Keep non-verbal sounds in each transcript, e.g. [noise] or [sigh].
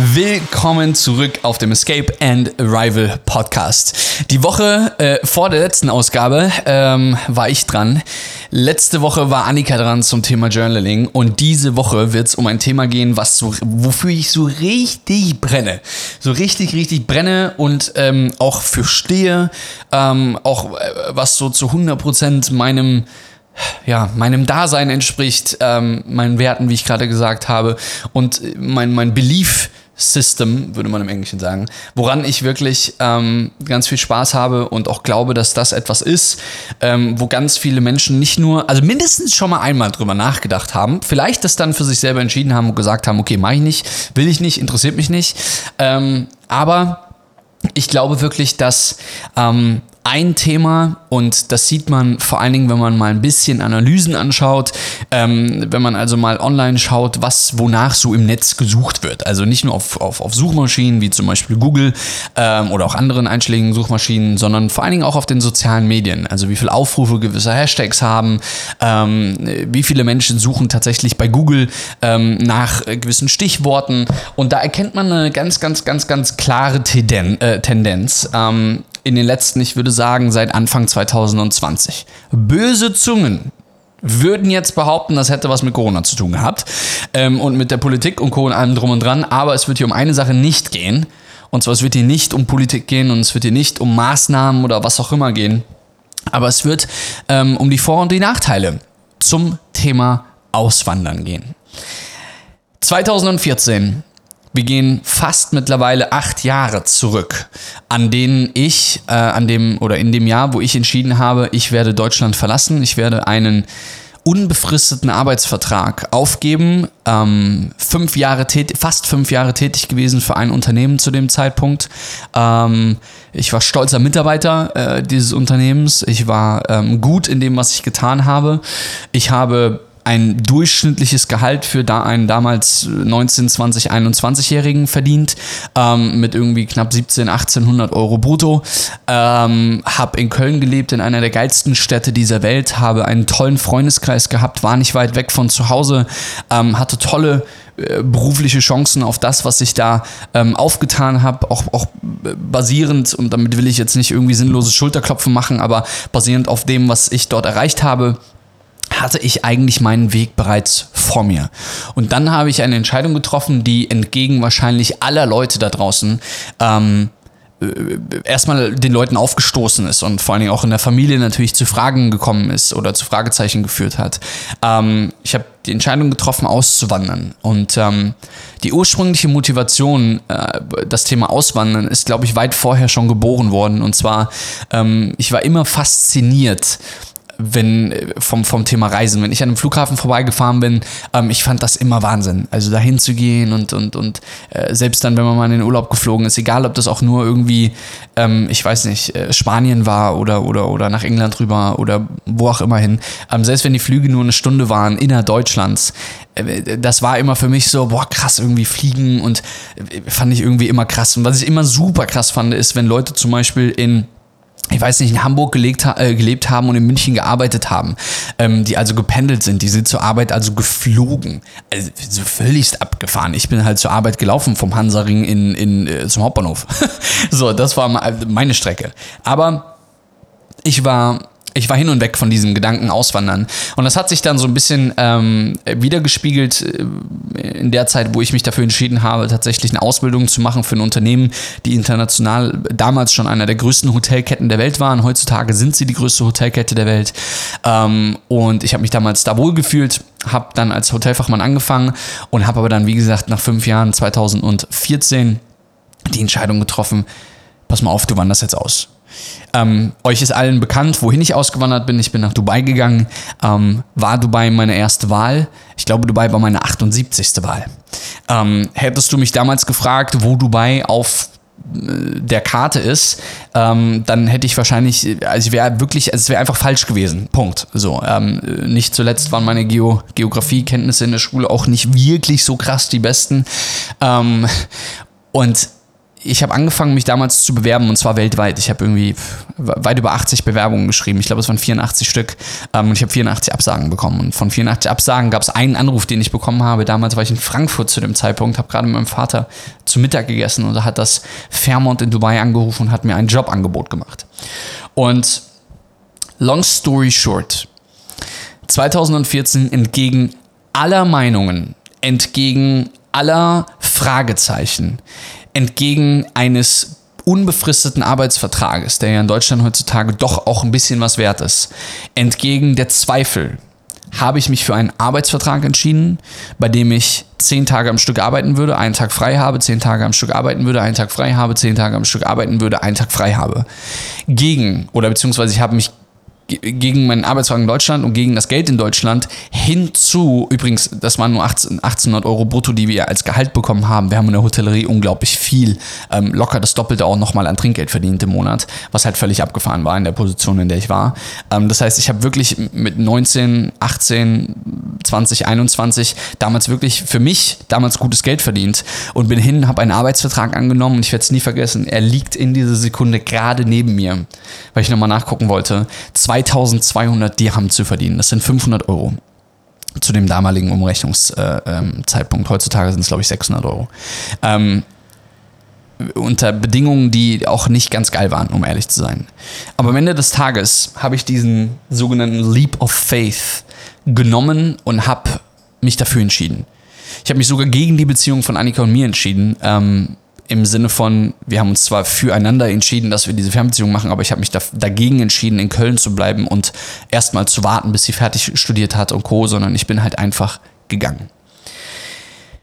Willkommen zurück auf dem Escape and Arrival Podcast. Die Woche äh, vor der letzten Ausgabe ähm, war ich dran. Letzte Woche war Annika dran zum Thema Journaling und diese Woche wird es um ein Thema gehen, was so, wofür ich so richtig brenne. So richtig, richtig brenne und ähm, auch für stehe. Ähm, auch äh, was so zu 100% meinem ja, meinem Dasein entspricht, ähm, meinen Werten, wie ich gerade gesagt habe, und mein, mein Belief System, würde man im Englischen sagen, woran ich wirklich ähm, ganz viel Spaß habe und auch glaube, dass das etwas ist, ähm, wo ganz viele Menschen nicht nur, also mindestens schon mal einmal drüber nachgedacht haben, vielleicht das dann für sich selber entschieden haben und gesagt haben, okay, mache ich nicht, will ich nicht, interessiert mich nicht, ähm, aber ich glaube wirklich, dass ähm, ein Thema und das sieht man vor allen Dingen, wenn man mal ein bisschen Analysen anschaut, ähm, wenn man also mal online schaut, was wonach so im Netz gesucht wird. Also nicht nur auf, auf, auf Suchmaschinen wie zum Beispiel Google ähm, oder auch anderen einschlägigen Suchmaschinen, sondern vor allen Dingen auch auf den sozialen Medien. Also wie viele Aufrufe gewisse Hashtags haben, ähm, wie viele Menschen suchen tatsächlich bei Google ähm, nach gewissen Stichworten. Und da erkennt man eine ganz, ganz, ganz, ganz klare Tenden, äh, Tendenz. In den letzten, ich würde sagen, seit Anfang 2020. Böse Zungen würden jetzt behaupten, das hätte was mit Corona zu tun gehabt ähm, und mit der Politik und Co. und allem drum und dran. Aber es wird hier um eine Sache nicht gehen. Und zwar, es wird hier nicht um Politik gehen und es wird hier nicht um Maßnahmen oder was auch immer gehen. Aber es wird ähm, um die Vor- und die Nachteile zum Thema Auswandern gehen. 2014 wir gehen fast mittlerweile acht Jahre zurück, an denen ich, äh, an dem oder in dem Jahr, wo ich entschieden habe, ich werde Deutschland verlassen, ich werde einen unbefristeten Arbeitsvertrag aufgeben. Ähm, fünf Jahre fast fünf Jahre tätig gewesen für ein Unternehmen zu dem Zeitpunkt. Ähm, ich war stolzer Mitarbeiter äh, dieses Unternehmens. Ich war ähm, gut in dem, was ich getan habe. Ich habe ein durchschnittliches Gehalt für da einen damals 19, 20, 21-Jährigen verdient, ähm, mit irgendwie knapp 17, 1800 Euro brutto. Ähm, habe in Köln gelebt, in einer der geilsten Städte dieser Welt, habe einen tollen Freundeskreis gehabt, war nicht weit weg von zu Hause, ähm, hatte tolle äh, berufliche Chancen auf das, was ich da ähm, aufgetan habe, auch, auch basierend, und damit will ich jetzt nicht irgendwie sinnloses Schulterklopfen machen, aber basierend auf dem, was ich dort erreicht habe, hatte ich eigentlich meinen Weg bereits vor mir. Und dann habe ich eine Entscheidung getroffen, die entgegen wahrscheinlich aller Leute da draußen ähm, äh, erstmal den Leuten aufgestoßen ist und vor allen Dingen auch in der Familie natürlich zu Fragen gekommen ist oder zu Fragezeichen geführt hat. Ähm, ich habe die Entscheidung getroffen, auszuwandern. Und ähm, die ursprüngliche Motivation, äh, das Thema Auswandern, ist, glaube ich, weit vorher schon geboren worden. Und zwar, ähm, ich war immer fasziniert wenn vom, vom Thema Reisen, wenn ich an einem Flughafen vorbeigefahren bin, ähm, ich fand das immer Wahnsinn. Also dahin zu gehen und, und, und äh, selbst dann, wenn man mal in den Urlaub geflogen ist, egal ob das auch nur irgendwie, ähm, ich weiß nicht, äh, Spanien war oder, oder, oder nach England rüber oder wo auch immer hin, ähm, selbst wenn die Flüge nur eine Stunde waren, innerdeutschlands, äh, das war immer für mich so, boah, krass, irgendwie fliegen und äh, fand ich irgendwie immer krass. Und was ich immer super krass fand, ist, wenn Leute zum Beispiel in ich weiß nicht, in Hamburg gelegt, äh, gelebt haben und in München gearbeitet haben, ähm, die also gependelt sind, die sind zur Arbeit also geflogen, also so völligst abgefahren. Ich bin halt zur Arbeit gelaufen vom Hansaring in, in, äh, zum Hauptbahnhof. [laughs] so, das war meine Strecke. Aber ich war ich war hin und weg von diesem Gedanken auswandern. Und das hat sich dann so ein bisschen ähm, wiedergespiegelt äh, in der Zeit, wo ich mich dafür entschieden habe, tatsächlich eine Ausbildung zu machen für ein Unternehmen, die international damals schon einer der größten Hotelketten der Welt waren. Heutzutage sind sie die größte Hotelkette der Welt. Ähm, und ich habe mich damals da wohl gefühlt, habe dann als Hotelfachmann angefangen und habe aber dann, wie gesagt, nach fünf Jahren, 2014, die Entscheidung getroffen, pass mal auf, du wanderst jetzt aus ähm, euch ist allen bekannt, wohin ich ausgewandert bin. Ich bin nach Dubai gegangen. Ähm, war Dubai meine erste Wahl? Ich glaube, Dubai war meine 78. Wahl. Ähm, hättest du mich damals gefragt, wo Dubai auf der Karte ist, ähm, dann hätte ich wahrscheinlich, also ich wäre wirklich, also es wäre einfach falsch gewesen. Punkt. So, ähm, nicht zuletzt waren meine Geo Geografiekenntnisse in der Schule auch nicht wirklich so krass die besten. Ähm, und ich habe angefangen, mich damals zu bewerben und zwar weltweit. Ich habe irgendwie weit über 80 Bewerbungen geschrieben. Ich glaube, es waren 84 Stück ähm, und ich habe 84 Absagen bekommen. Und von 84 Absagen gab es einen Anruf, den ich bekommen habe. Damals war ich in Frankfurt zu dem Zeitpunkt, habe gerade mit meinem Vater zu Mittag gegessen und da hat das Fairmont in Dubai angerufen und hat mir ein Jobangebot gemacht. Und long story short, 2014 entgegen aller Meinungen, entgegen aller Fragezeichen, entgegen eines unbefristeten Arbeitsvertrages, der ja in Deutschland heutzutage doch auch ein bisschen was wert ist, entgegen der Zweifel, habe ich mich für einen Arbeitsvertrag entschieden, bei dem ich zehn Tage am Stück arbeiten würde, einen Tag frei habe, zehn Tage am Stück arbeiten würde, einen Tag frei habe, zehn Tage am Stück arbeiten würde, einen Tag frei habe. Gegen, oder beziehungsweise ich habe mich gegen meinen Arbeitswagen in Deutschland und gegen das Geld in Deutschland hinzu, übrigens, das waren nur 18, 1800 Euro brutto, die wir als Gehalt bekommen haben. Wir haben in der Hotellerie unglaublich viel, ähm, locker das Doppelte auch nochmal an Trinkgeld verdient im Monat, was halt völlig abgefahren war in der Position, in der ich war. Ähm, das heißt, ich habe wirklich mit 19, 18, 20, 21 damals wirklich für mich damals gutes Geld verdient und bin hin, habe einen Arbeitsvertrag angenommen und ich werde es nie vergessen, er liegt in dieser Sekunde gerade neben mir, weil ich nochmal nachgucken wollte. Zwei 2200 Dirham zu verdienen. Das sind 500 Euro zu dem damaligen Umrechnungszeitpunkt. Äh, ähm, Heutzutage sind es, glaube ich, 600 Euro. Ähm, unter Bedingungen, die auch nicht ganz geil waren, um ehrlich zu sein. Aber am Ende des Tages habe ich diesen sogenannten Leap of Faith genommen und habe mich dafür entschieden. Ich habe mich sogar gegen die Beziehung von Annika und mir entschieden. Ähm, im Sinne von, wir haben uns zwar füreinander entschieden, dass wir diese Fernbeziehung machen, aber ich habe mich da, dagegen entschieden, in Köln zu bleiben und erstmal zu warten, bis sie fertig studiert hat und Co., sondern ich bin halt einfach gegangen.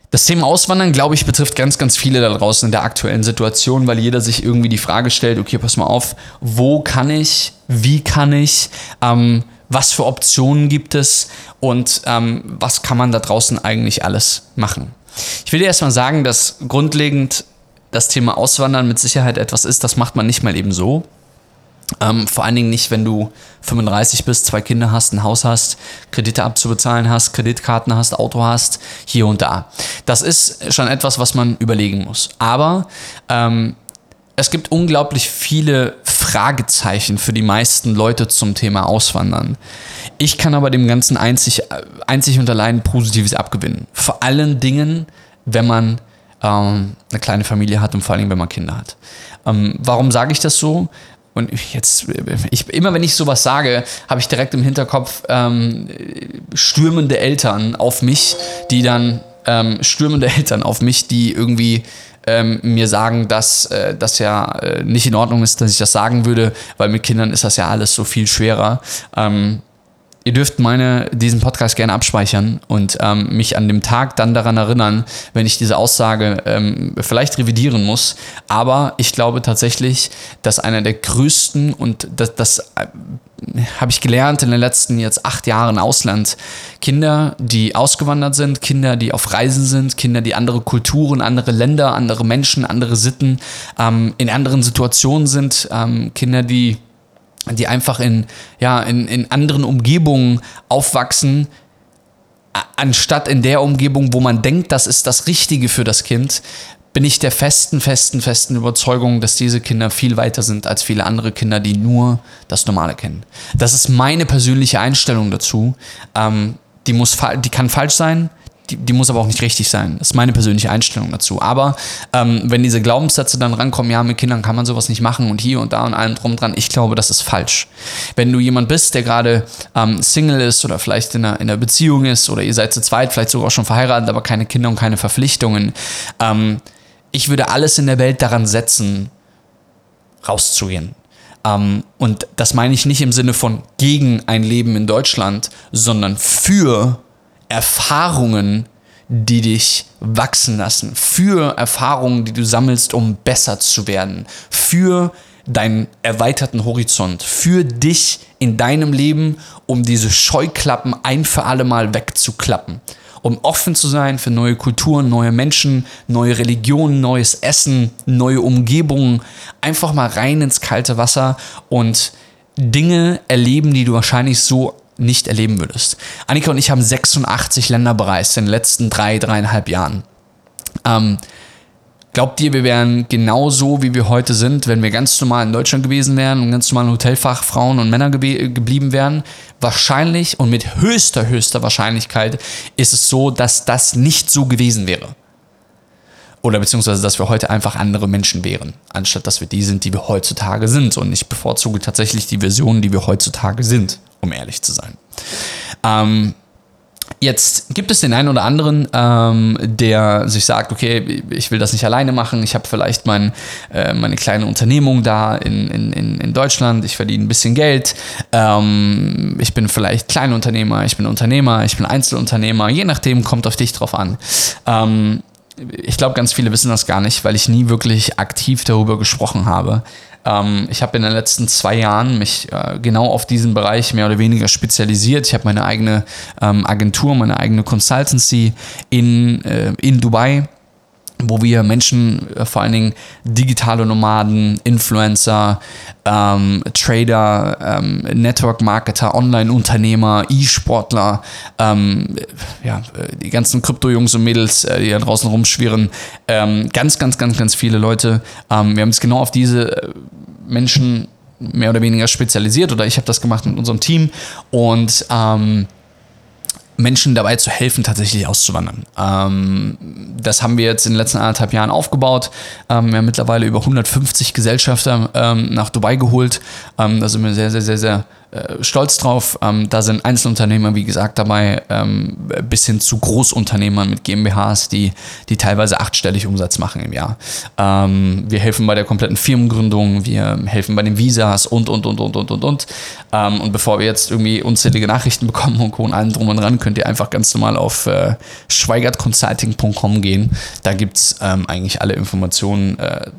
Das Thema Auswandern, glaube ich, betrifft ganz, ganz viele da draußen in der aktuellen Situation, weil jeder sich irgendwie die Frage stellt, okay, pass mal auf, wo kann ich, wie kann ich, ähm, was für Optionen gibt es und ähm, was kann man da draußen eigentlich alles machen. Ich will dir erstmal sagen, dass grundlegend das Thema Auswandern mit Sicherheit etwas ist, das macht man nicht mal eben so. Ähm, vor allen Dingen nicht, wenn du 35 bist, zwei Kinder hast, ein Haus hast, Kredite abzubezahlen hast, Kreditkarten hast, Auto hast, hier und da. Das ist schon etwas, was man überlegen muss. Aber ähm, es gibt unglaublich viele Fragezeichen für die meisten Leute zum Thema Auswandern. Ich kann aber dem Ganzen einzig, einzig und allein Positives abgewinnen. Vor allen Dingen, wenn man ähm, eine kleine Familie hat und vor allem, wenn man Kinder hat. Ähm, warum sage ich das so? Und jetzt, ich, immer wenn ich sowas sage, habe ich direkt im Hinterkopf ähm, stürmende Eltern auf mich, die dann, ähm, stürmende [laughs] Eltern auf mich, die irgendwie ähm, mir sagen, dass äh, das ja äh, nicht in Ordnung ist, dass ich das sagen würde, weil mit Kindern ist das ja alles so viel schwerer. Ähm, Ihr dürft meine, diesen Podcast gerne abspeichern und ähm, mich an dem Tag dann daran erinnern, wenn ich diese Aussage ähm, vielleicht revidieren muss. Aber ich glaube tatsächlich, dass einer der größten und das, das äh, habe ich gelernt in den letzten jetzt acht Jahren Ausland. Kinder, die ausgewandert sind, Kinder, die auf Reisen sind, Kinder, die andere Kulturen, andere Länder, andere Menschen, andere Sitten ähm, in anderen Situationen sind, ähm, Kinder, die die einfach in, ja, in, in anderen Umgebungen aufwachsen, anstatt in der Umgebung, wo man denkt, das ist das Richtige für das Kind, bin ich der festen, festen, festen Überzeugung, dass diese Kinder viel weiter sind als viele andere Kinder, die nur das Normale kennen. Das ist meine persönliche Einstellung dazu. Ähm, die, muss, die kann falsch sein, die, die, muss aber auch nicht richtig sein. Das ist meine persönliche Einstellung dazu. Aber ähm, wenn diese Glaubenssätze dann rankommen, ja, mit Kindern kann man sowas nicht machen und hier und da und allem drum dran, ich glaube, das ist falsch. Wenn du jemand bist, der gerade ähm, Single ist oder vielleicht in einer, in einer Beziehung ist oder ihr seid zu zweit, vielleicht sogar schon verheiratet, aber keine Kinder und keine Verpflichtungen, ähm, ich würde alles in der Welt daran setzen, rauszugehen. Um, ähm, und das meine ich nicht im Sinne von gegen ein Leben in Deutschland, sondern für Erfahrungen, die dich wachsen lassen, für Erfahrungen, die du sammelst, um besser zu werden, für deinen erweiterten Horizont, für dich in deinem Leben, um diese Scheuklappen ein für alle Mal wegzuklappen. Um offen zu sein für neue Kulturen, neue Menschen, neue Religionen, neues Essen, neue Umgebungen. Einfach mal rein ins kalte Wasser und Dinge erleben, die du wahrscheinlich so nicht erleben würdest. Annika und ich haben 86 Länder bereist in den letzten drei, dreieinhalb Jahren. Ähm, Glaubt ihr, wir wären genauso, wie wir heute sind, wenn wir ganz normal in Deutschland gewesen wären und ganz normal Hotelfachfrauen und Männer ge geblieben wären? Wahrscheinlich und mit höchster, höchster Wahrscheinlichkeit ist es so, dass das nicht so gewesen wäre. Oder beziehungsweise, dass wir heute einfach andere Menschen wären, anstatt dass wir die sind, die wir heutzutage sind. Und ich bevorzuge tatsächlich die Version, die wir heutzutage sind, um ehrlich zu sein. Ähm, Jetzt gibt es den einen oder anderen, ähm, der sich sagt, okay, ich will das nicht alleine machen, ich habe vielleicht mein, äh, meine kleine Unternehmung da in, in, in Deutschland, ich verdiene ein bisschen Geld, ähm, ich bin vielleicht Kleinunternehmer, ich bin Unternehmer, ich bin Einzelunternehmer, je nachdem kommt auf dich drauf an. Ähm, ich glaube, ganz viele wissen das gar nicht, weil ich nie wirklich aktiv darüber gesprochen habe. Ähm, ich habe in den letzten zwei Jahren mich äh, genau auf diesen Bereich mehr oder weniger spezialisiert. Ich habe meine eigene ähm, Agentur, meine eigene Consultancy in, äh, in Dubai wo wir Menschen, äh, vor allen Dingen digitale Nomaden, Influencer, ähm, Trader, ähm, Network-Marketer, Online-Unternehmer, E-Sportler, ähm, ja, äh, die ganzen Krypto-Jungs und Mädels, äh, die da draußen rumschwirren, ähm, ganz, ganz, ganz, ganz viele Leute. Ähm, wir haben uns genau auf diese Menschen mehr oder weniger spezialisiert oder ich habe das gemacht mit unserem Team und ähm, Menschen dabei zu helfen, tatsächlich auszuwandern. Ähm, das haben wir jetzt in den letzten anderthalb Jahren aufgebaut. Ähm, wir haben mittlerweile über 150 Gesellschafter ähm, nach Dubai geholt. Ähm, da sind wir sehr, sehr, sehr, sehr äh, stolz drauf. Ähm, da sind Einzelunternehmer, wie gesagt, dabei, ähm, bis hin zu Großunternehmern mit GmbHs, die, die teilweise achtstellig Umsatz machen im Jahr. Ähm, wir helfen bei der kompletten Firmengründung, wir helfen bei den Visas und, und, und, und, und, und, und. Ähm, und bevor wir jetzt irgendwie unzählige Nachrichten bekommen und Co. und drum und dran, könnt ihr einfach ganz normal auf äh, schweigertconsulting.com gehen. Da gibt es ähm, eigentlich alle Informationen äh,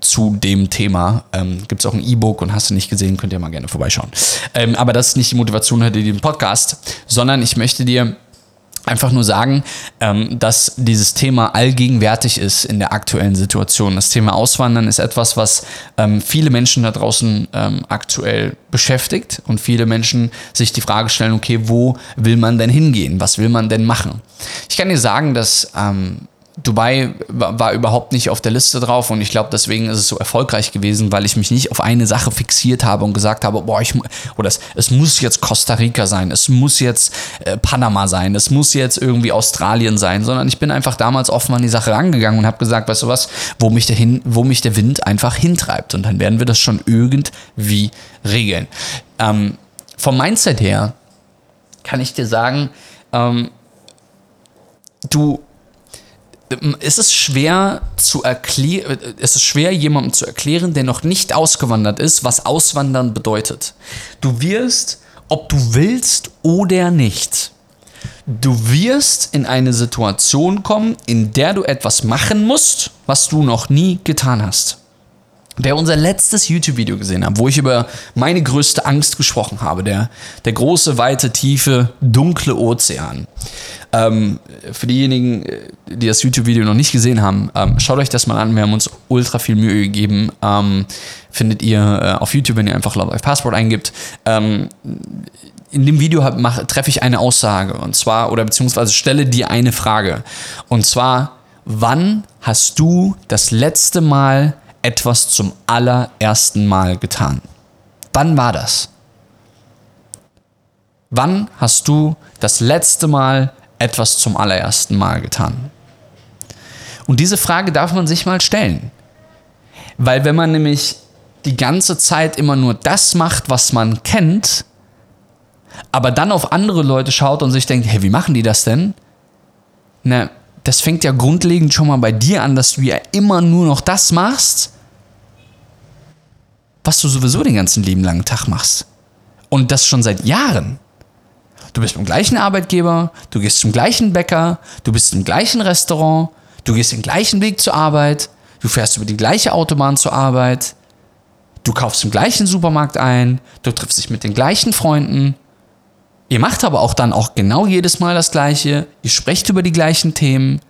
zu dem Thema. Ähm, Gibt es auch ein E-Book und hast du nicht gesehen, könnt ihr mal gerne vorbeischauen. Ähm, aber das ist nicht die Motivation hinter diesem Podcast, sondern ich möchte dir einfach nur sagen, ähm, dass dieses Thema allgegenwärtig ist in der aktuellen Situation. Das Thema Auswandern ist etwas, was ähm, viele Menschen da draußen ähm, aktuell beschäftigt und viele Menschen sich die Frage stellen, okay, wo will man denn hingehen? Was will man denn machen? Ich kann dir sagen, dass ähm, Dubai war überhaupt nicht auf der Liste drauf und ich glaube, deswegen ist es so erfolgreich gewesen, weil ich mich nicht auf eine Sache fixiert habe und gesagt habe, boah, ich, oder es, es muss jetzt Costa Rica sein, es muss jetzt äh, Panama sein, es muss jetzt irgendwie Australien sein, sondern ich bin einfach damals offen an die Sache rangegangen und habe gesagt, weißt du was, wo mich, der hin, wo mich der Wind einfach hintreibt und dann werden wir das schon irgendwie regeln. Ähm, vom Mindset her kann ich dir sagen, ähm, du es ist schwer zu erklären, es ist schwer jemandem zu erklären, der noch nicht ausgewandert ist, was Auswandern bedeutet. Du wirst, ob du willst oder nicht, du wirst in eine Situation kommen, in der du etwas machen musst, was du noch nie getan hast. Wer unser letztes YouTube-Video gesehen hat, wo ich über meine größte Angst gesprochen habe, der, der große, weite, tiefe, dunkle Ozean. Ähm, für diejenigen, äh, die das YouTube-Video noch nicht gesehen haben, ähm, schaut euch das mal an. Wir haben uns ultra viel Mühe gegeben. Ähm, findet ihr äh, auf YouTube, wenn ihr einfach Love Life Passport eingibt. Ähm, in dem Video treffe ich eine Aussage und zwar, oder beziehungsweise stelle dir eine Frage. Und zwar, wann hast du das letzte Mal etwas zum allerersten Mal getan? Wann war das? Wann hast du das letzte Mal etwas zum allerersten Mal getan? Und diese Frage darf man sich mal stellen. Weil wenn man nämlich die ganze Zeit immer nur das macht, was man kennt, aber dann auf andere Leute schaut und sich denkt, hey, wie machen die das denn? Na, das fängt ja grundlegend schon mal bei dir an, dass du ja immer nur noch das machst, was du sowieso den ganzen lieben langen Tag machst. Und das schon seit Jahren. Du bist beim gleichen Arbeitgeber, du gehst zum gleichen Bäcker, du bist im gleichen Restaurant, du gehst den gleichen Weg zur Arbeit, du fährst über die gleiche Autobahn zur Arbeit, du kaufst im gleichen Supermarkt ein, du triffst dich mit den gleichen Freunden, Ihr macht aber auch dann auch genau jedes Mal das Gleiche. Ihr sprecht über die gleichen Themen.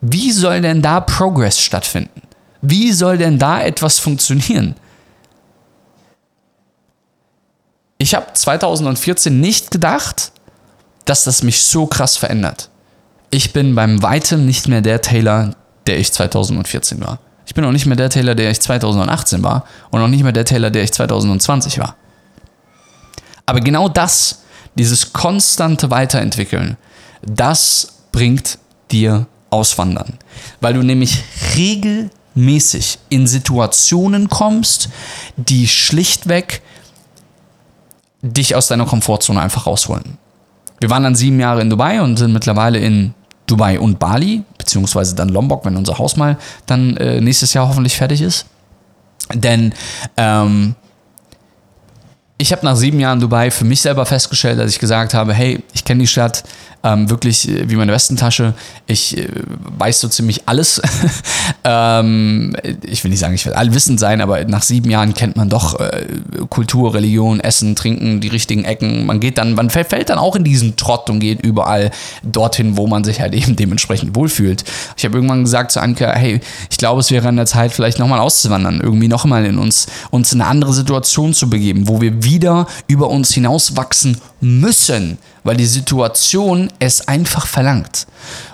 Wie soll denn da Progress stattfinden? Wie soll denn da etwas funktionieren? Ich habe 2014 nicht gedacht, dass das mich so krass verändert. Ich bin beim weitem nicht mehr der Taylor, der ich 2014 war. Ich bin auch nicht mehr der Taylor, der ich 2018 war und auch nicht mehr der Taylor, der ich 2020 war. Aber genau das, dieses konstante Weiterentwickeln, das bringt dir Auswandern. Weil du nämlich regelmäßig in Situationen kommst, die schlichtweg dich aus deiner Komfortzone einfach rausholen. Wir waren dann sieben Jahre in Dubai und sind mittlerweile in Dubai und Bali, beziehungsweise dann Lombok, wenn unser Haus mal dann äh, nächstes Jahr hoffentlich fertig ist. Denn ähm, ich habe nach sieben Jahren Dubai für mich selber festgestellt, dass ich gesagt habe, hey, ich kenne die Stadt, ähm, wirklich äh, wie meine Westentasche. Ich äh, weiß so ziemlich alles. [laughs] ähm, ich will nicht sagen, ich will allwissend sein, aber nach sieben Jahren kennt man doch äh, Kultur, Religion, Essen, Trinken, die richtigen Ecken. Man geht dann, man fällt dann auch in diesen Trott und geht überall dorthin, wo man sich halt [laughs] eben dementsprechend wohlfühlt. Ich habe irgendwann gesagt zu Anke, hey, ich glaube, es wäre an der Zeit, vielleicht nochmal auszuwandern, irgendwie nochmal in uns, uns in eine andere Situation zu begeben, wo wir wieder über uns hinauswachsen müssen weil die Situation es einfach verlangt.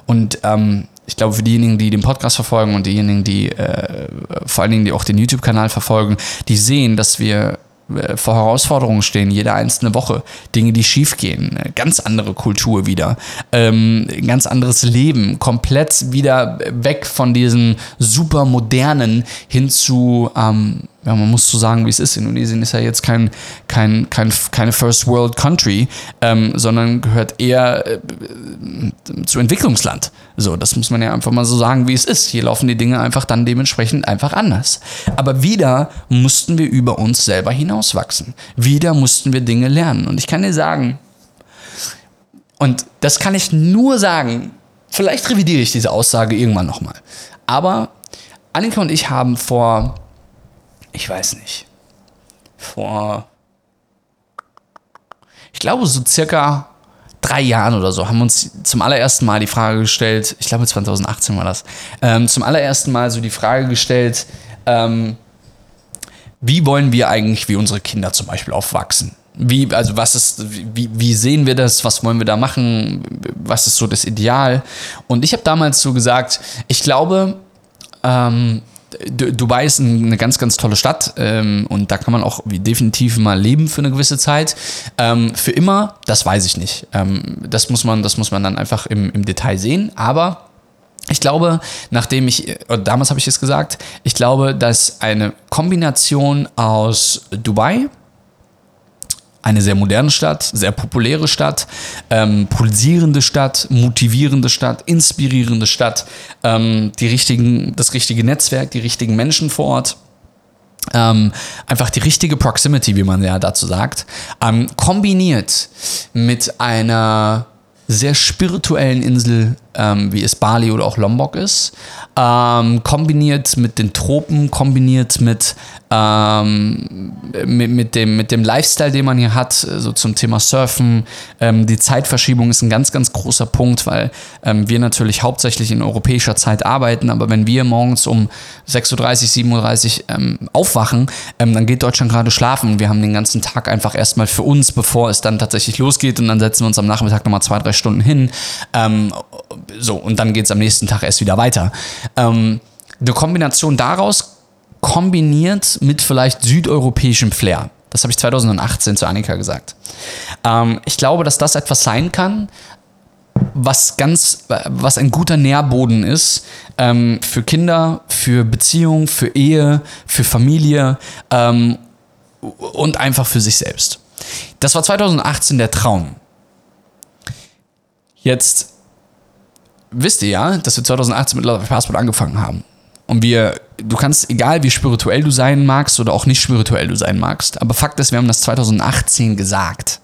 Und ähm, ich glaube, für diejenigen, die den Podcast verfolgen und diejenigen, die äh, vor allen Dingen, die auch den YouTube-Kanal verfolgen, die sehen, dass wir äh, vor Herausforderungen stehen, jede einzelne Woche. Dinge, die schiefgehen, ganz andere Kultur wieder, ähm, ganz anderes Leben, komplett wieder weg von diesem super modernen hin zu ähm, ja, man muss so sagen, wie es ist. Indonesien ist ja jetzt kein, kein, kein, keine First World Country, ähm, sondern gehört eher äh, zu Entwicklungsland. So, das muss man ja einfach mal so sagen, wie es ist. Hier laufen die Dinge einfach dann dementsprechend einfach anders. Aber wieder mussten wir über uns selber hinauswachsen. Wieder mussten wir Dinge lernen. Und ich kann dir sagen, und das kann ich nur sagen, vielleicht revidiere ich diese Aussage irgendwann nochmal. Aber Annika und ich haben vor ich weiß nicht, vor, ich glaube so circa drei Jahren oder so, haben uns zum allerersten Mal die Frage gestellt, ich glaube 2018 war das, ähm, zum allerersten Mal so die Frage gestellt, ähm, wie wollen wir eigentlich wie unsere Kinder zum Beispiel aufwachsen? Wie, also was ist, wie, wie sehen wir das? Was wollen wir da machen? Was ist so das Ideal? Und ich habe damals so gesagt, ich glaube, ähm, Dubai ist eine ganz, ganz tolle Stadt ähm, und da kann man auch definitiv mal leben für eine gewisse Zeit. Ähm, für immer, das weiß ich nicht. Ähm, das, muss man, das muss man dann einfach im, im Detail sehen. Aber ich glaube, nachdem ich, damals habe ich es gesagt, ich glaube, dass eine Kombination aus Dubai, eine sehr moderne Stadt, sehr populäre Stadt, ähm, pulsierende Stadt, motivierende Stadt, inspirierende Stadt, ähm, die richtigen, das richtige Netzwerk, die richtigen Menschen vor Ort. Ähm, einfach die richtige Proximity, wie man ja dazu sagt, ähm, kombiniert mit einer sehr spirituellen Insel, ähm, wie es Bali oder auch Lombok ist, ähm, kombiniert mit den Tropen, kombiniert mit, ähm, mit, mit, dem, mit dem Lifestyle, den man hier hat, so zum Thema Surfen. Ähm, die Zeitverschiebung ist ein ganz, ganz großer Punkt, weil ähm, wir natürlich hauptsächlich in europäischer Zeit arbeiten, aber wenn wir morgens um 6.30 Uhr, 7.30 Uhr ähm, aufwachen, dann geht Deutschland gerade schlafen. Wir haben den ganzen Tag einfach erstmal für uns, bevor es dann tatsächlich losgeht und dann setzen wir uns am Nachmittag nochmal zwei, drei Stunden hin. So, und dann geht es am nächsten Tag erst wieder weiter. Ähm, eine Kombination daraus kombiniert mit vielleicht südeuropäischem Flair. Das habe ich 2018 zu Annika gesagt. Ähm, ich glaube, dass das etwas sein kann, was ganz, was ein guter Nährboden ist ähm, für Kinder, für Beziehung, für Ehe, für Familie ähm, und einfach für sich selbst. Das war 2018 der Traum. Jetzt wisst ihr ja, dass wir 2018 mit Love Passport angefangen haben. Und wir, du kannst, egal wie spirituell du sein magst oder auch nicht spirituell du sein magst, aber Fakt ist, wir haben das 2018 gesagt.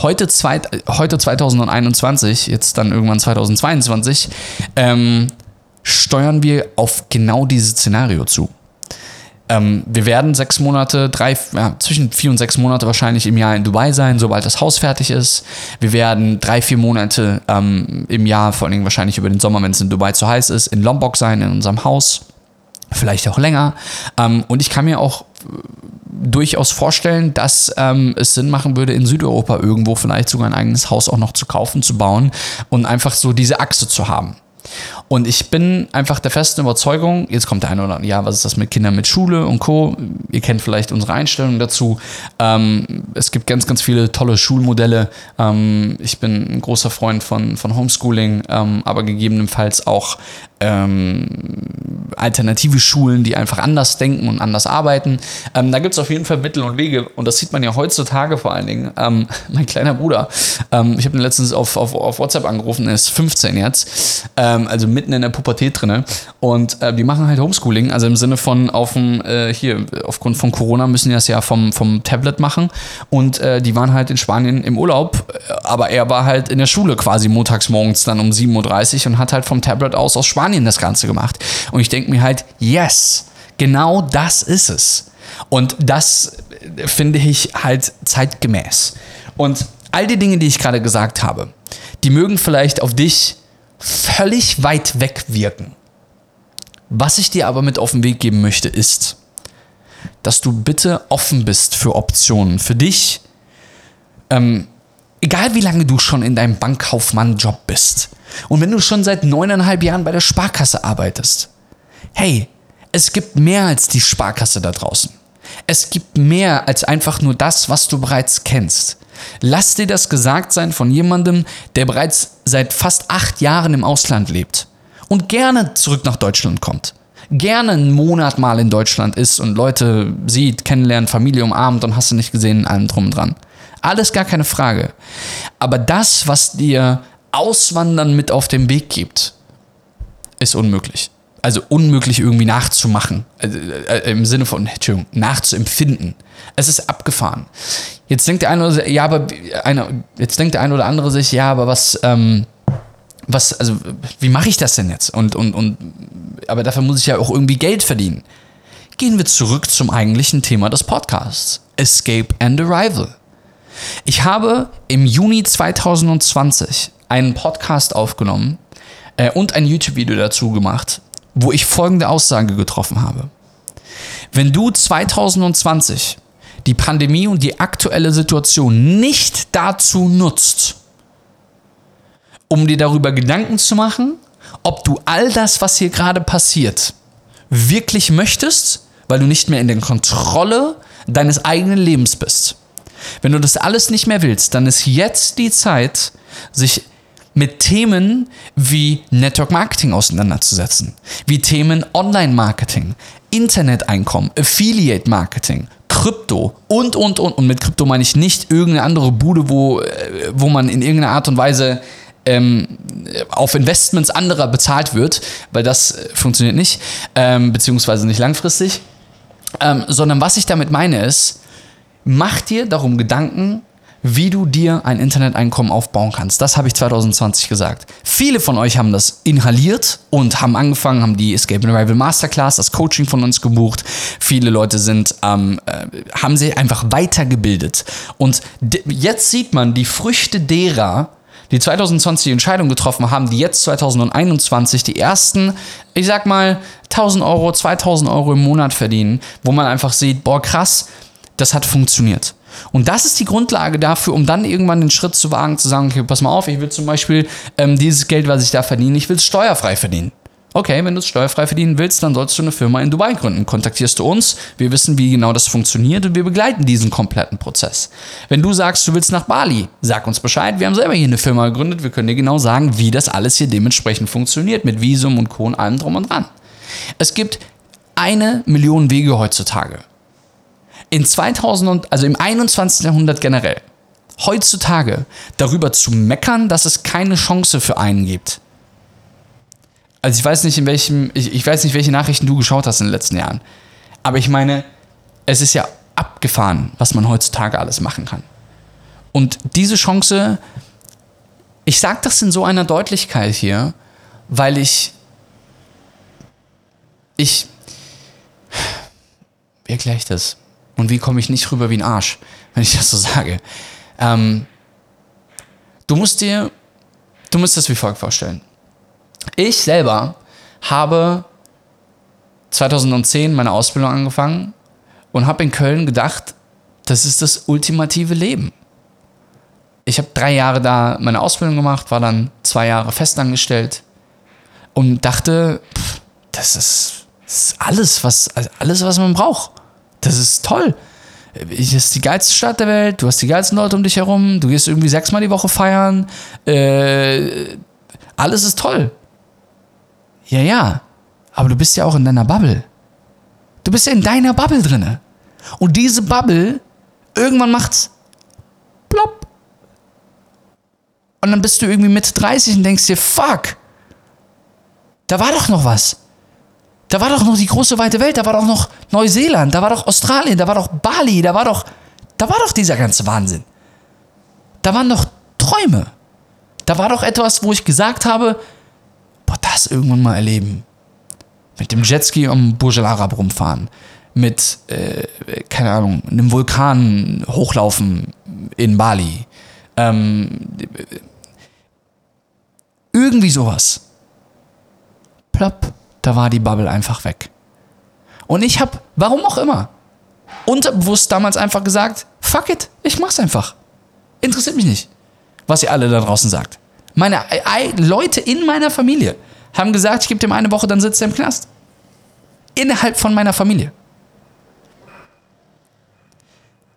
Heute, zweit, heute 2021, jetzt dann irgendwann 2022, ähm, steuern wir auf genau dieses Szenario zu. Ähm, wir werden sechs Monate, drei, ja, zwischen vier und sechs Monate wahrscheinlich im Jahr in Dubai sein, sobald das Haus fertig ist. Wir werden drei, vier Monate ähm, im Jahr, vor Dingen wahrscheinlich über den Sommer, wenn es in Dubai zu heiß ist, in Lombok sein, in unserem Haus. Vielleicht auch länger. Ähm, und ich kann mir auch durchaus vorstellen, dass ähm, es Sinn machen würde, in Südeuropa irgendwo vielleicht sogar ein eigenes Haus auch noch zu kaufen, zu bauen und einfach so diese Achse zu haben. Und ich bin einfach der festen Überzeugung, jetzt kommt der eine oder andere, ja, was ist das mit Kindern mit Schule und Co. Ihr kennt vielleicht unsere Einstellung dazu. Ähm, es gibt ganz, ganz viele tolle Schulmodelle. Ähm, ich bin ein großer Freund von, von Homeschooling, ähm, aber gegebenenfalls auch ähm, alternative Schulen, die einfach anders denken und anders arbeiten. Ähm, da gibt es auf jeden Fall Mittel und Wege. Und das sieht man ja heutzutage vor allen Dingen. Ähm, [laughs] mein kleiner Bruder, ähm, ich habe ihn letztens auf, auf, auf WhatsApp angerufen, er ist 15 jetzt, ähm, also mitten in der Pubertät drin und äh, die machen halt Homeschooling, also im Sinne von auf dem, äh, hier, aufgrund von Corona müssen die das ja vom, vom Tablet machen. Und äh, die waren halt in Spanien im Urlaub, aber er war halt in der Schule quasi montags morgens dann um 7.30 Uhr und hat halt vom Tablet aus aus Spanien Spanien das Ganze gemacht. Und ich denke mir halt, yes, genau das ist es. Und das finde ich halt zeitgemäß. Und all die Dinge, die ich gerade gesagt habe, die mögen vielleicht auf dich völlig weit weg wirken. Was ich dir aber mit auf den Weg geben möchte, ist, dass du bitte offen bist für Optionen. Für dich, ähm, egal wie lange du schon in deinem Bankkaufmann-Job bist, und wenn du schon seit neuneinhalb Jahren bei der Sparkasse arbeitest, hey, es gibt mehr als die Sparkasse da draußen. Es gibt mehr als einfach nur das, was du bereits kennst. Lass dir das gesagt sein von jemandem, der bereits seit fast acht Jahren im Ausland lebt und gerne zurück nach Deutschland kommt. Gerne einen Monat mal in Deutschland ist und Leute sieht, kennenlernt, Familie umarmt und hast du nicht gesehen, allem drum und dran. Alles gar keine Frage. Aber das, was dir Auswandern mit auf den Weg gibt, ist unmöglich. Also unmöglich irgendwie nachzumachen. Also, äh, Im Sinne von, Entschuldigung, nachzuempfinden. Es ist abgefahren. Jetzt denkt der eine oder andere, ja, aber eine, jetzt denkt der eine oder andere sich, ja, aber was, ähm, was, also wie mache ich das denn jetzt? Und, und, und, aber dafür muss ich ja auch irgendwie Geld verdienen. Gehen wir zurück zum eigentlichen Thema des Podcasts. Escape and Arrival. Ich habe im Juni 2020 einen Podcast aufgenommen äh, und ein YouTube-Video dazu gemacht, wo ich folgende Aussage getroffen habe. Wenn du 2020 die Pandemie und die aktuelle Situation nicht dazu nutzt, um dir darüber Gedanken zu machen, ob du all das, was hier gerade passiert, wirklich möchtest, weil du nicht mehr in der Kontrolle deines eigenen Lebens bist. Wenn du das alles nicht mehr willst, dann ist jetzt die Zeit, sich mit Themen wie Network Marketing auseinanderzusetzen, wie Themen Online Marketing, Interneteinkommen, Affiliate Marketing, Krypto und, und, und. Und mit Krypto meine ich nicht irgendeine andere Bude, wo, äh, wo man in irgendeiner Art und Weise ähm, auf Investments anderer bezahlt wird, weil das äh, funktioniert nicht, ähm, beziehungsweise nicht langfristig. Ähm, sondern was ich damit meine ist, mach dir darum Gedanken, wie du dir ein Interneteinkommen aufbauen kannst. Das habe ich 2020 gesagt. Viele von euch haben das inhaliert und haben angefangen, haben die Escape and Arrival Masterclass, das Coaching von uns gebucht. Viele Leute sind, ähm, äh, haben sich einfach weitergebildet. Und jetzt sieht man die Früchte derer, die 2020 die Entscheidung getroffen haben, die jetzt 2021 die ersten, ich sag mal, 1000 Euro, 2000 Euro im Monat verdienen, wo man einfach sieht, boah, krass, das hat funktioniert. Und das ist die Grundlage dafür, um dann irgendwann den Schritt zu wagen, zu sagen, okay, pass mal auf, ich will zum Beispiel ähm, dieses Geld, was ich da verdiene, ich will es steuerfrei verdienen. Okay, wenn du es steuerfrei verdienen willst, dann sollst du eine Firma in Dubai gründen. Kontaktierst du uns, wir wissen, wie genau das funktioniert und wir begleiten diesen kompletten Prozess. Wenn du sagst, du willst nach Bali, sag uns Bescheid, wir haben selber hier eine Firma gegründet, wir können dir genau sagen, wie das alles hier dementsprechend funktioniert, mit Visum und Co. und allem drum und dran. Es gibt eine Million Wege heutzutage in 2000 also im 21. Jahrhundert generell, heutzutage darüber zu meckern, dass es keine Chance für einen gibt. Also ich weiß nicht, in welchem, ich, ich weiß nicht, welche Nachrichten du geschaut hast in den letzten Jahren. Aber ich meine, es ist ja abgefahren, was man heutzutage alles machen kann. Und diese Chance, ich sage das in so einer Deutlichkeit hier, weil ich, ich, wie erkläre ich das? Und wie komme ich nicht rüber wie ein Arsch, wenn ich das so sage? Ähm, du musst dir, du musst das wie folgt vorstellen. Ich selber habe 2010 meine Ausbildung angefangen und habe in Köln gedacht, das ist das ultimative Leben. Ich habe drei Jahre da meine Ausbildung gemacht, war dann zwei Jahre festangestellt und dachte, pff, das, ist, das ist alles, was, also alles, was man braucht. Das ist toll. Das ist die geilste Stadt der Welt, du hast die geilsten Leute um dich herum, du gehst irgendwie sechsmal die Woche feiern, äh, alles ist toll. Ja, ja, aber du bist ja auch in deiner Bubble. Du bist ja in deiner Bubble drinne. Und diese Bubble, irgendwann macht's plopp. Und dann bist du irgendwie Mitte 30 und denkst dir, fuck, da war doch noch was. Da war doch noch die große weite Welt, da war doch noch Neuseeland, da war doch Australien, da war doch Bali, da war doch, da war doch dieser ganze Wahnsinn. Da waren doch Träume. Da war doch etwas, wo ich gesagt habe, boah, das irgendwann mal erleben. Mit dem Jetski am Burj Al Arab rumfahren. Mit, äh, keine Ahnung, einem Vulkan hochlaufen in Bali. Ähm, irgendwie sowas. Plopp, da war die Bubble einfach weg. Und ich habe, warum auch immer, unterbewusst damals einfach gesagt, fuck it, ich mach's einfach. Interessiert mich nicht, was ihr alle da draußen sagt. Meine Leute in meiner Familie haben gesagt, ich gebe dem eine Woche, dann sitzt er im Knast. Innerhalb von meiner Familie.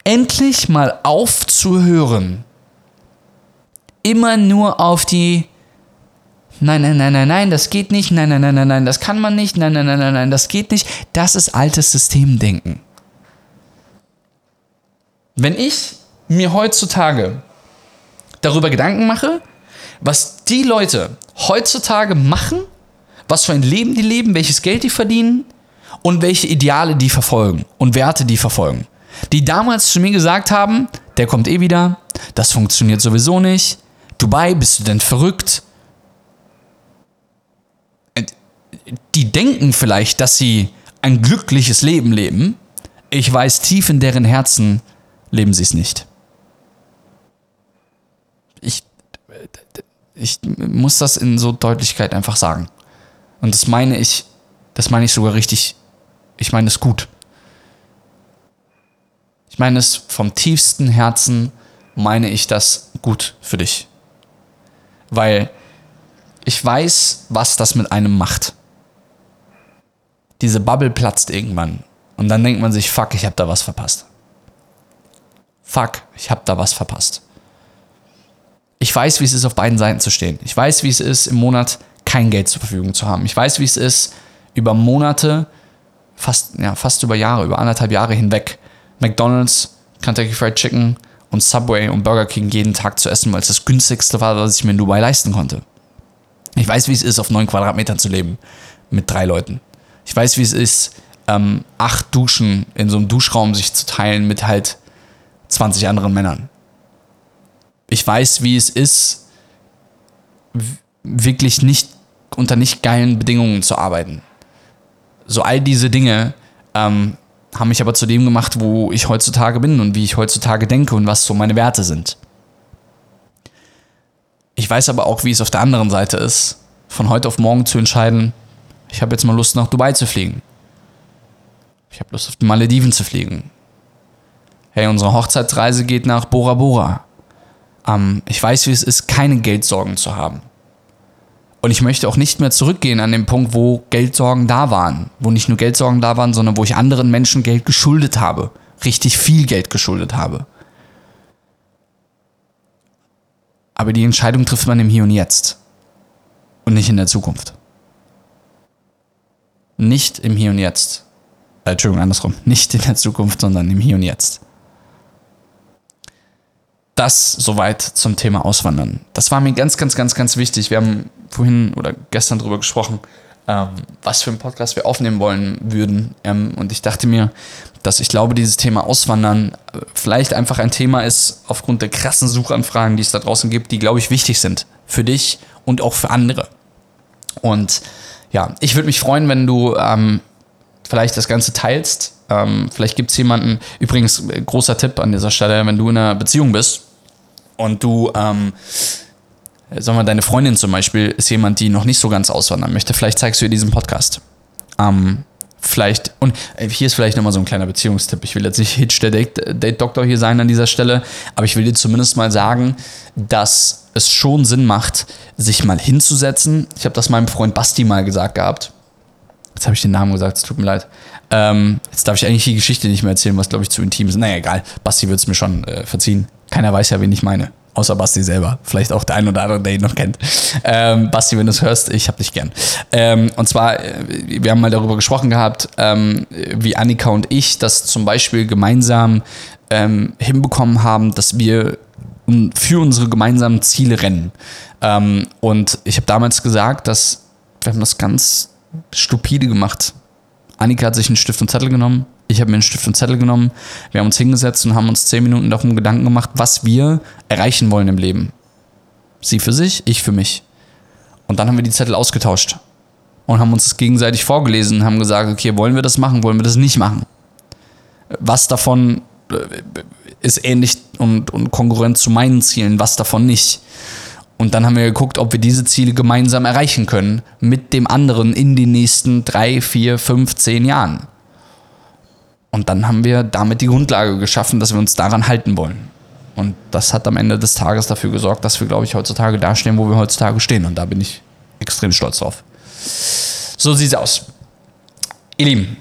Endlich mal aufzuhören, immer nur auf die Nein, nein, nein, nein, nein, das geht nicht. Nein, nein, nein, nein, nein, das kann man nicht. Nein, nein, nein, nein, nein, das geht nicht. Das ist altes Systemdenken. Wenn ich mir heutzutage darüber Gedanken mache, was die Leute heutzutage machen, was für ein Leben die leben, welches Geld die verdienen und welche Ideale die verfolgen und Werte die verfolgen. Die damals zu mir gesagt haben, der kommt eh wieder, das funktioniert sowieso nicht, Dubai, bist du denn verrückt? Die denken vielleicht, dass sie ein glückliches Leben leben. Ich weiß, tief in deren Herzen leben sie es nicht. Ich, ich muss das in so Deutlichkeit einfach sagen. Und das meine ich, das meine ich sogar richtig, ich meine es gut. Ich meine es vom tiefsten Herzen, meine ich das gut für dich. Weil ich weiß, was das mit einem macht. Diese Bubble platzt irgendwann. Und dann denkt man sich, fuck, ich hab da was verpasst. Fuck, ich hab da was verpasst. Ich weiß, wie es ist, auf beiden Seiten zu stehen. Ich weiß, wie es ist, im Monat kein Geld zur Verfügung zu haben. Ich weiß, wie es ist, über Monate, fast, ja, fast über Jahre, über anderthalb Jahre hinweg, McDonalds, Kentucky Fried Chicken und Subway und Burger King jeden Tag zu essen, weil es das günstigste war, was ich mir in Dubai leisten konnte. Ich weiß, wie es ist, auf neun Quadratmetern zu leben mit drei Leuten. Ich weiß, wie es ist, ähm, acht Duschen in so einem Duschraum sich zu teilen mit halt 20 anderen Männern. Ich weiß, wie es ist, wirklich nicht unter nicht geilen Bedingungen zu arbeiten. So all diese Dinge ähm, haben mich aber zu dem gemacht, wo ich heutzutage bin und wie ich heutzutage denke und was so meine Werte sind. Ich weiß aber auch, wie es auf der anderen Seite ist, von heute auf morgen zu entscheiden, ich habe jetzt mal Lust nach Dubai zu fliegen. Ich habe Lust auf die Malediven zu fliegen. Hey, unsere Hochzeitsreise geht nach Bora Bora. Ähm, ich weiß, wie es ist, keine Geldsorgen zu haben. Und ich möchte auch nicht mehr zurückgehen an den Punkt, wo Geldsorgen da waren. Wo nicht nur Geldsorgen da waren, sondern wo ich anderen Menschen Geld geschuldet habe. Richtig viel Geld geschuldet habe. Aber die Entscheidung trifft man im Hier und Jetzt. Und nicht in der Zukunft. Nicht im Hier und Jetzt. Äh, Entschuldigung, andersrum. [laughs] Nicht in der Zukunft, sondern im Hier und Jetzt das soweit zum Thema Auswandern. Das war mir ganz, ganz, ganz, ganz wichtig. Wir haben vorhin oder gestern darüber gesprochen, ähm, was für einen Podcast wir aufnehmen wollen würden. Ähm, und ich dachte mir, dass ich glaube, dieses Thema Auswandern äh, vielleicht einfach ein Thema ist, aufgrund der krassen Suchanfragen, die es da draußen gibt, die, glaube ich, wichtig sind. Für dich und auch für andere. Und ja, ich würde mich freuen, wenn du ähm, vielleicht das Ganze teilst. Ähm, vielleicht gibt es jemanden, übrigens, äh, großer Tipp an dieser Stelle, wenn du in einer Beziehung bist und du, ähm, sagen wir, deine Freundin zum Beispiel ist jemand, die noch nicht so ganz auswandern möchte, vielleicht zeigst du ihr diesen Podcast. Ähm, vielleicht, und äh, hier ist vielleicht nochmal so ein kleiner Beziehungstipp. Ich will jetzt nicht Hitch der Date-Doktor hier sein an dieser Stelle, aber ich will dir zumindest mal sagen, dass es schon Sinn macht, sich mal hinzusetzen. Ich habe das meinem Freund Basti mal gesagt gehabt. Jetzt habe ich den Namen gesagt, es tut mir leid. Ähm, jetzt darf ich eigentlich die Geschichte nicht mehr erzählen, was glaube ich zu intim ist. Naja, egal. Basti wird es mir schon äh, verziehen. Keiner weiß ja, wen ich meine. Außer Basti selber. Vielleicht auch der ein oder andere, der ihn noch kennt. Ähm, Basti, wenn du es hörst, ich hab dich gern. Ähm, und zwar, äh, wir haben mal darüber gesprochen gehabt, ähm, wie Annika und ich das zum Beispiel gemeinsam ähm, hinbekommen haben, dass wir für unsere gemeinsamen Ziele rennen. Ähm, und ich habe damals gesagt, dass wir haben das ganz stupide gemacht. Annika hat sich einen Stift und Zettel genommen, ich habe mir einen Stift und Zettel genommen. Wir haben uns hingesetzt und haben uns zehn Minuten darum Gedanken gemacht, was wir erreichen wollen im Leben. Sie für sich, ich für mich. Und dann haben wir die Zettel ausgetauscht und haben uns das gegenseitig vorgelesen und haben gesagt, okay, wollen wir das machen, wollen wir das nicht machen? Was davon äh, ist ähnlich und, und konkurrent zu meinen Zielen, was davon nicht? Und dann haben wir geguckt, ob wir diese Ziele gemeinsam erreichen können mit dem anderen in den nächsten drei, vier, fünf, zehn Jahren. Und dann haben wir damit die Grundlage geschaffen, dass wir uns daran halten wollen. Und das hat am Ende des Tages dafür gesorgt, dass wir, glaube ich, heutzutage dastehen, wo wir heutzutage stehen. Und da bin ich extrem stolz drauf. So sieht es aus. Ihr Lieben,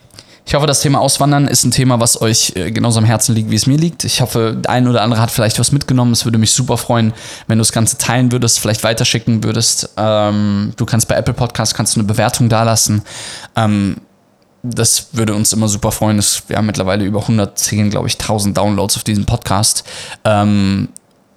ich hoffe, das Thema Auswandern ist ein Thema, was euch äh, genauso am Herzen liegt, wie es mir liegt. Ich hoffe, der ein oder andere hat vielleicht was mitgenommen. Es würde mich super freuen, wenn du das Ganze teilen würdest, vielleicht weiterschicken würdest. Ähm, du kannst bei Apple Podcasts kannst eine Bewertung dalassen. Ähm, das würde uns immer super freuen. wir haben mittlerweile über 110, glaube ich, 1000 Downloads auf diesem Podcast. Ähm,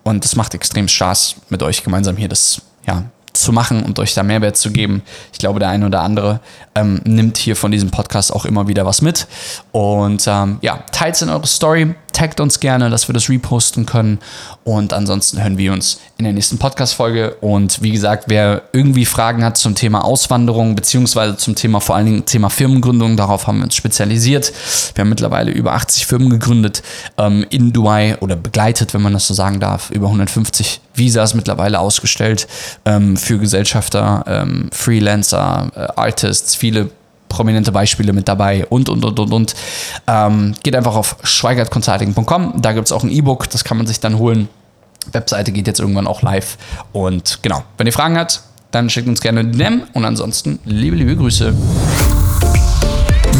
und es macht extrem Spaß, mit euch gemeinsam hier das ja, zu machen und euch da Mehrwert zu geben. Ich glaube, der eine oder andere ähm, nimmt hier von diesem Podcast auch immer wieder was mit. Und ähm, ja, teilt es in eure Story, taggt uns gerne, dass wir das reposten können. Und ansonsten hören wir uns in der nächsten Podcast-Folge. Und wie gesagt, wer irgendwie Fragen hat zum Thema Auswanderung, beziehungsweise zum Thema vor allen Dingen Thema Firmengründung, darauf haben wir uns spezialisiert. Wir haben mittlerweile über 80 Firmen gegründet ähm, in Dubai oder begleitet, wenn man das so sagen darf. Über 150 Visas mittlerweile ausgestellt ähm, für Gesellschafter, ähm, Freelancer, äh, Artists, viele prominente Beispiele mit dabei und, und, und, und, und. Ähm, geht einfach auf schweigertconsulting.com. Da gibt es auch ein E-Book, das kann man sich dann holen. Webseite geht jetzt irgendwann auch live. Und genau, wenn ihr Fragen habt, dann schickt uns gerne die DM und ansonsten liebe, liebe Grüße.